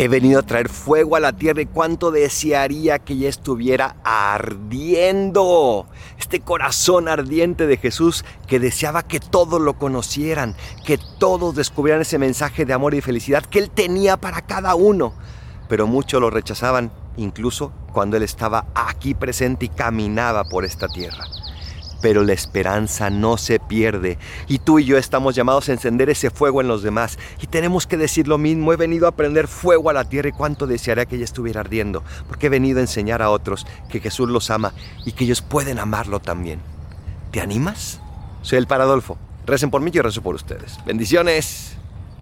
He venido a traer fuego a la tierra y cuánto desearía que ya estuviera ardiendo. Este corazón ardiente de Jesús que deseaba que todos lo conocieran, que todos descubrieran ese mensaje de amor y felicidad que Él tenía para cada uno. Pero muchos lo rechazaban, incluso cuando Él estaba aquí presente y caminaba por esta tierra pero la esperanza no se pierde. Y tú y yo estamos llamados a encender ese fuego en los demás. Y tenemos que decir lo mismo, he venido a prender fuego a la tierra y cuánto desearía que ella estuviera ardiendo, porque he venido a enseñar a otros que Jesús los ama y que ellos pueden amarlo también. ¿Te animas? Soy el Paradolfo. Recen por mí y yo rezo por ustedes. Bendiciones.